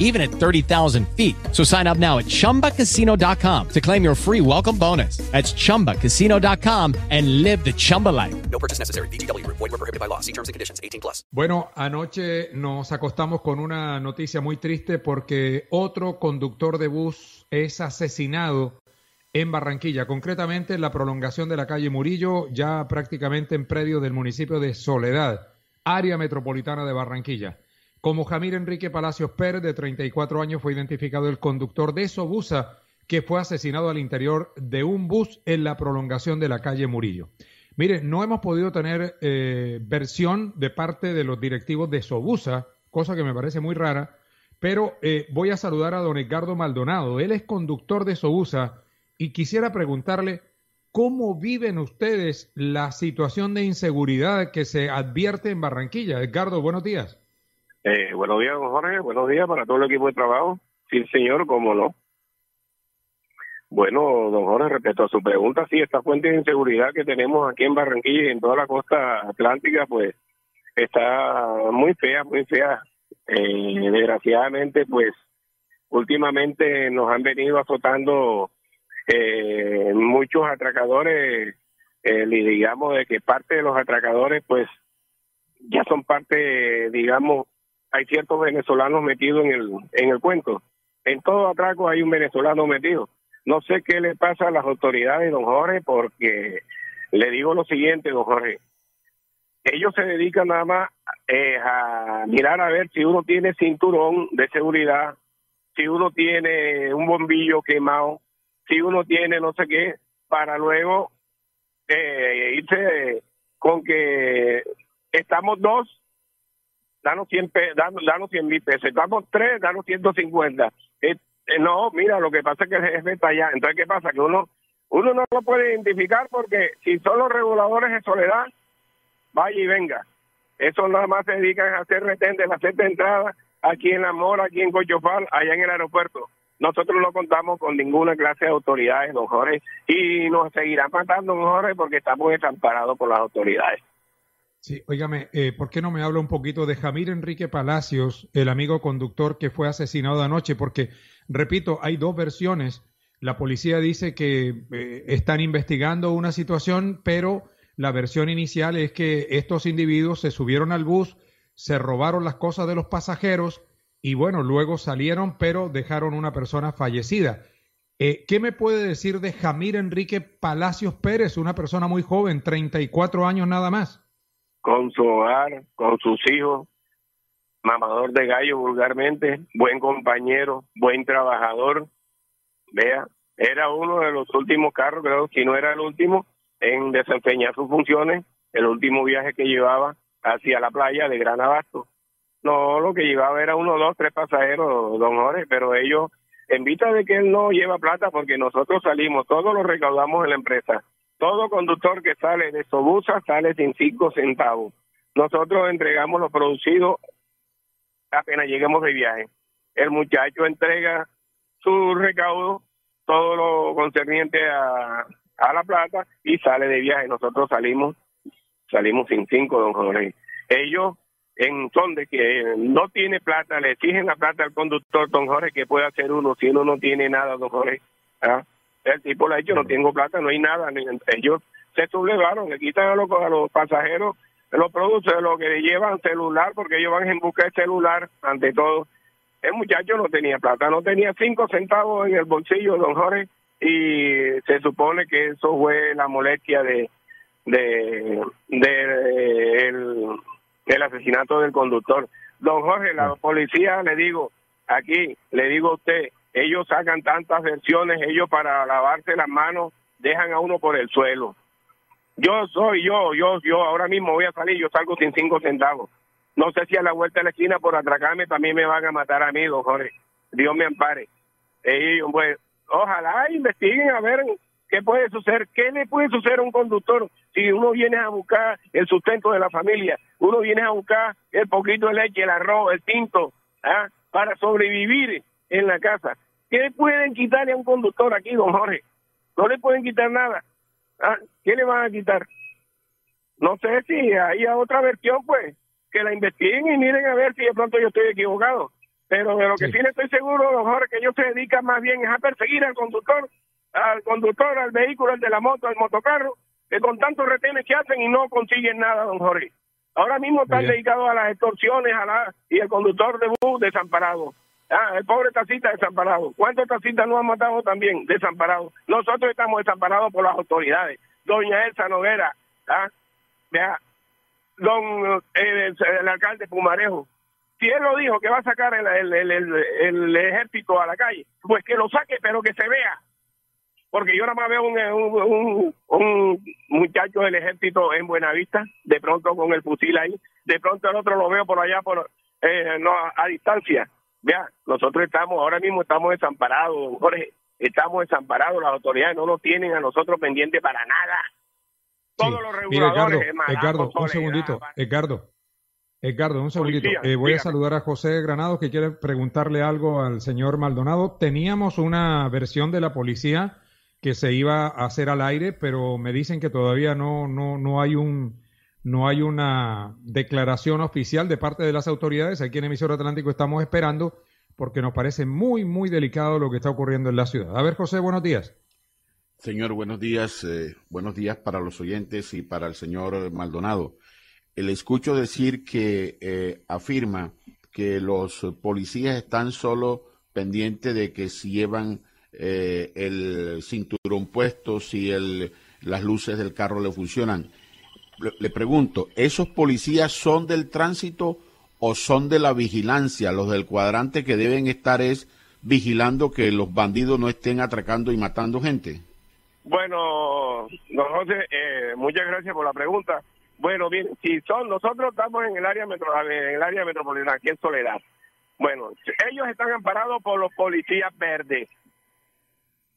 even at 30,000 feet. So sign up now at chumbacasino.com to claim your free welcome bonus. That's chumbacasino.com and live the Chumba life. No purchase necessary. BGW. Void were prohibited by law. See terms and conditions. 18 plus. Bueno, anoche nos acostamos con una noticia muy triste porque otro conductor de bus es asesinado en Barranquilla, concretamente en la prolongación de la calle Murillo, ya prácticamente en predio del municipio de Soledad, área metropolitana de Barranquilla. Como Jamir Enrique Palacios Pérez, de 34 años, fue identificado el conductor de Sobusa, que fue asesinado al interior de un bus en la prolongación de la calle Murillo. Mire, no hemos podido tener eh, versión de parte de los directivos de Sobusa, cosa que me parece muy rara, pero eh, voy a saludar a don Edgardo Maldonado. Él es conductor de Sobusa y quisiera preguntarle cómo viven ustedes la situación de inseguridad que se advierte en Barranquilla. Edgardo, buenos días. Eh, buenos días, don Jorge. Buenos días para todo el equipo de trabajo. Sí, señor, cómo no. Bueno, don Jorge, respecto a su pregunta, sí, esta fuente de inseguridad que tenemos aquí en Barranquilla y en toda la costa atlántica, pues está muy fea, muy fea. Eh, desgraciadamente, pues últimamente nos han venido azotando eh, muchos atracadores, eh, digamos de que parte de los atracadores, pues ya son parte, digamos, hay ciertos venezolanos metidos en el, en el cuento. En todo atraco hay un venezolano metido. No sé qué le pasa a las autoridades, don Jorge, porque le digo lo siguiente, don Jorge. Ellos se dedican nada más eh, a mirar a ver si uno tiene cinturón de seguridad, si uno tiene un bombillo quemado, si uno tiene no sé qué, para luego eh, irse con que estamos dos, danos 100, danos, danos 100 mil pesos, estamos tres, danos 150. Eh, eh, no, mira, lo que pasa es que el jefe está allá. Entonces, ¿qué pasa? Que uno uno no lo puede identificar porque si son los reguladores de soledad, vaya y venga. Eso nada más se dedican a hacer retendes, a hacer entradas aquí en La Mora, aquí en Cochofal, allá en el aeropuerto. Nosotros no contamos con ninguna clase de autoridades, don Jorge, y nos seguirán matando, don Jorge, porque estamos desamparados por las autoridades. Sí, óigame, eh, ¿por qué no me habla un poquito de Jamir Enrique Palacios, el amigo conductor que fue asesinado anoche? Porque, repito, hay dos versiones. La policía dice que eh, están investigando una situación, pero la versión inicial es que estos individuos se subieron al bus, se robaron las cosas de los pasajeros y bueno, luego salieron, pero dejaron una persona fallecida. Eh, ¿Qué me puede decir de Jamir Enrique Palacios Pérez, una persona muy joven, 34 años nada más? Con su hogar, con sus hijos, mamador de gallo vulgarmente, buen compañero, buen trabajador. Vea, era uno de los últimos carros, creo, si no era el último, en desempeñar sus funciones, el último viaje que llevaba hacia la playa de Gran Abasto. No, lo que llevaba era uno, dos, tres pasajeros, don Jorge, pero ellos, en vista de que él no lleva plata, porque nosotros salimos, todos lo recaudamos en la empresa. Todo conductor que sale de Sobusa sale sin cinco centavos. Nosotros entregamos lo producido apenas lleguemos de viaje. El muchacho entrega su recaudo, todo lo concerniente a, a la plata y sale de viaje. Nosotros salimos, salimos sin cinco, don Jorge. Ellos en son de que no tiene plata, le exigen la plata al conductor, don Jorge, que puede hacer uno si uno no tiene nada, don Jorge. ¿ah? El tipo le ha dicho, no tengo plata, no hay nada. Ellos se sublevaron, le quitan a los, a los pasajeros los productos, lo que llevan celular, porque ellos van en busca de celular, ante todo. El muchacho no tenía plata, no tenía cinco centavos en el bolsillo, don Jorge, y se supone que eso fue la molestia de, de, de el, el asesinato del conductor. Don Jorge, la policía, le digo, aquí, le digo a usted, ellos sacan tantas versiones, ellos para lavarse las manos dejan a uno por el suelo. Yo soy yo, yo, yo ahora mismo voy a salir, yo salgo sin cinco centavos. No sé si a la vuelta de la esquina por atracarme también me van a matar a mí, don Jorge. Dios me ampare. Ellos, pues, ojalá investiguen a ver ¿Qué puede suceder? ¿Qué le puede suceder a un conductor si uno viene a buscar el sustento de la familia? Uno viene a buscar el poquito de leche, el arroz, el tinto, ¿ah? para sobrevivir en la casa. ¿Qué pueden quitarle a un conductor aquí, don Jorge? No le pueden quitar nada. ¿Ah? ¿Qué le van a quitar? No sé si hay otra versión, pues, que la investiguen y miren a ver si de pronto yo estoy equivocado. Pero de lo que sí, sí le estoy seguro, don Jorge, que ellos se dedican más bien es a perseguir al conductor al conductor, al vehículo, al de la moto, al motocarro, que con tantos retenes que hacen y no consiguen nada, don Jorge. Ahora mismo están dedicados a las extorsiones a la, y el conductor de bus desamparado. Ah, el pobre taxista desamparado. ¿Cuántos taxistas no han matado también desamparados? Nosotros estamos desamparados por las autoridades. Doña Elsa Noguera, ah, vea, don eh, el, alcalde Pumarejo, si él lo dijo que va a sacar el, ejército a la calle, pues que lo saque, pero que se vea porque yo nada más veo un, un, muchacho del ejército en Buenavista, de pronto con el fusil ahí, de pronto el otro lo veo por allá por eh, a, distancia. Vea, nosotros estamos, ahora mismo estamos desamparados, Jorge, estamos desamparados, las autoridades no nos tienen a nosotros pendientes para nada. Todos los reguladores, Edgardo, un segundito, Edgardo. Edgardo, un segundito. Eh, voy a saludar a José Granado que quiere preguntarle algo al señor Maldonado. Teníamos una versión de la policía que se iba a hacer al aire, pero me dicen que todavía no, no, no hay un no hay una declaración oficial de parte de las autoridades. Aquí en Emisor Atlántico estamos esperando porque nos parece muy, muy delicado lo que está ocurriendo en la ciudad. A ver, José, buenos días. Señor, buenos días. Eh, buenos días para los oyentes y para el señor Maldonado. Le escucho decir que eh, afirma que los policías están solo pendientes de que si llevan eh, el cinturón puesto, si el, las luces del carro le funcionan. Le, pregunto, ¿esos policías son del tránsito o son de la vigilancia? Los del cuadrante que deben estar es vigilando que los bandidos no estén atracando y matando gente. Bueno, José, eh, muchas gracias por la pregunta. Bueno, bien, si son, nosotros estamos en el área metro, metropolitana, aquí en Soledad. Bueno, ellos están amparados por los policías verdes.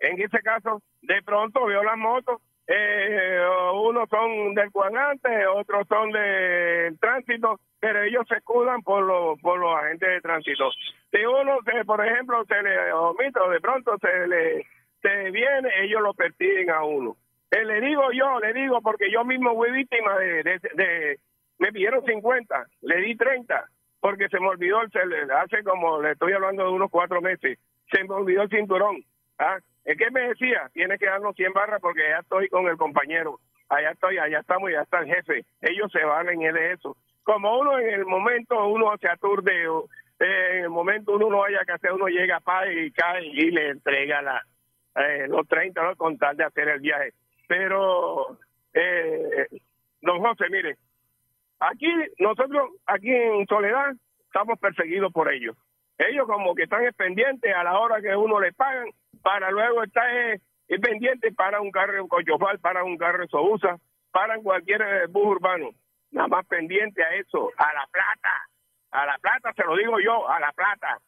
En ese caso, de pronto veo las motos, eh, unos son del cuadrante, otros son del tránsito, pero ellos se escudan por los, por los agentes de tránsito. Si uno, se, por ejemplo, se le omite de pronto se le se viene, ellos lo persiguen a uno. Eh, le digo yo, le digo, porque yo mismo fui víctima de, de, me pidieron 50, le di 30, porque se me olvidó, el, hace como, le estoy hablando de unos cuatro meses, se me olvidó el cinturón. ¿ah? Es que me decía, tiene que darnos 100 barras porque ya estoy con el compañero. Allá estoy, allá estamos, ya está el jefe. Ellos se valen de eso. Como uno en el momento, uno se aturde, eh, en el momento uno no haya que hacer, uno llega a paz y cae y le entrega la, eh, los 30 ¿no? con tal de hacer el viaje. Pero, eh, don José, mire, aquí nosotros, aquí en Soledad, estamos perseguidos por ellos. Ellos como que están pendientes a la hora que uno les pagan para luego estar eh, pendiente para un carro Cochofal, para un carro en Sousa, para cualquier eh, bus urbano. Nada más pendiente a eso, a la plata. A la plata, se lo digo yo, a la plata.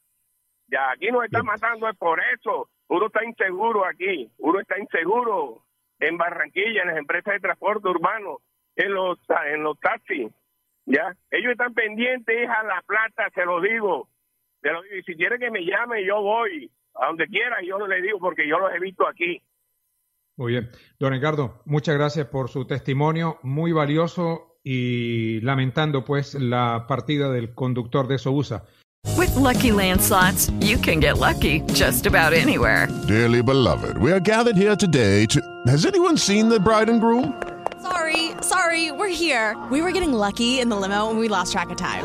Ya aquí nos están matando es por eso. Uno está inseguro aquí, uno está inseguro en Barranquilla, en las empresas de transporte urbano, en los en los taxis. Ya, ellos están pendientes a la plata, se lo digo. Se lo digo. Y si quiere que me llame, yo voy a donde quiera, yo no le digo porque yo los he visto aquí. Muy bien. Don Ricardo, muchas gracias por su testimonio, muy valioso y lamentando pues la partida del conductor de Sousa. With lucky landslots, you can get lucky just about anywhere. Dearly beloved, we are gathered here today to. Has anyone seen the bride and groom? Sorry, sorry, we're here. We were getting lucky in the limo and we lost track of time.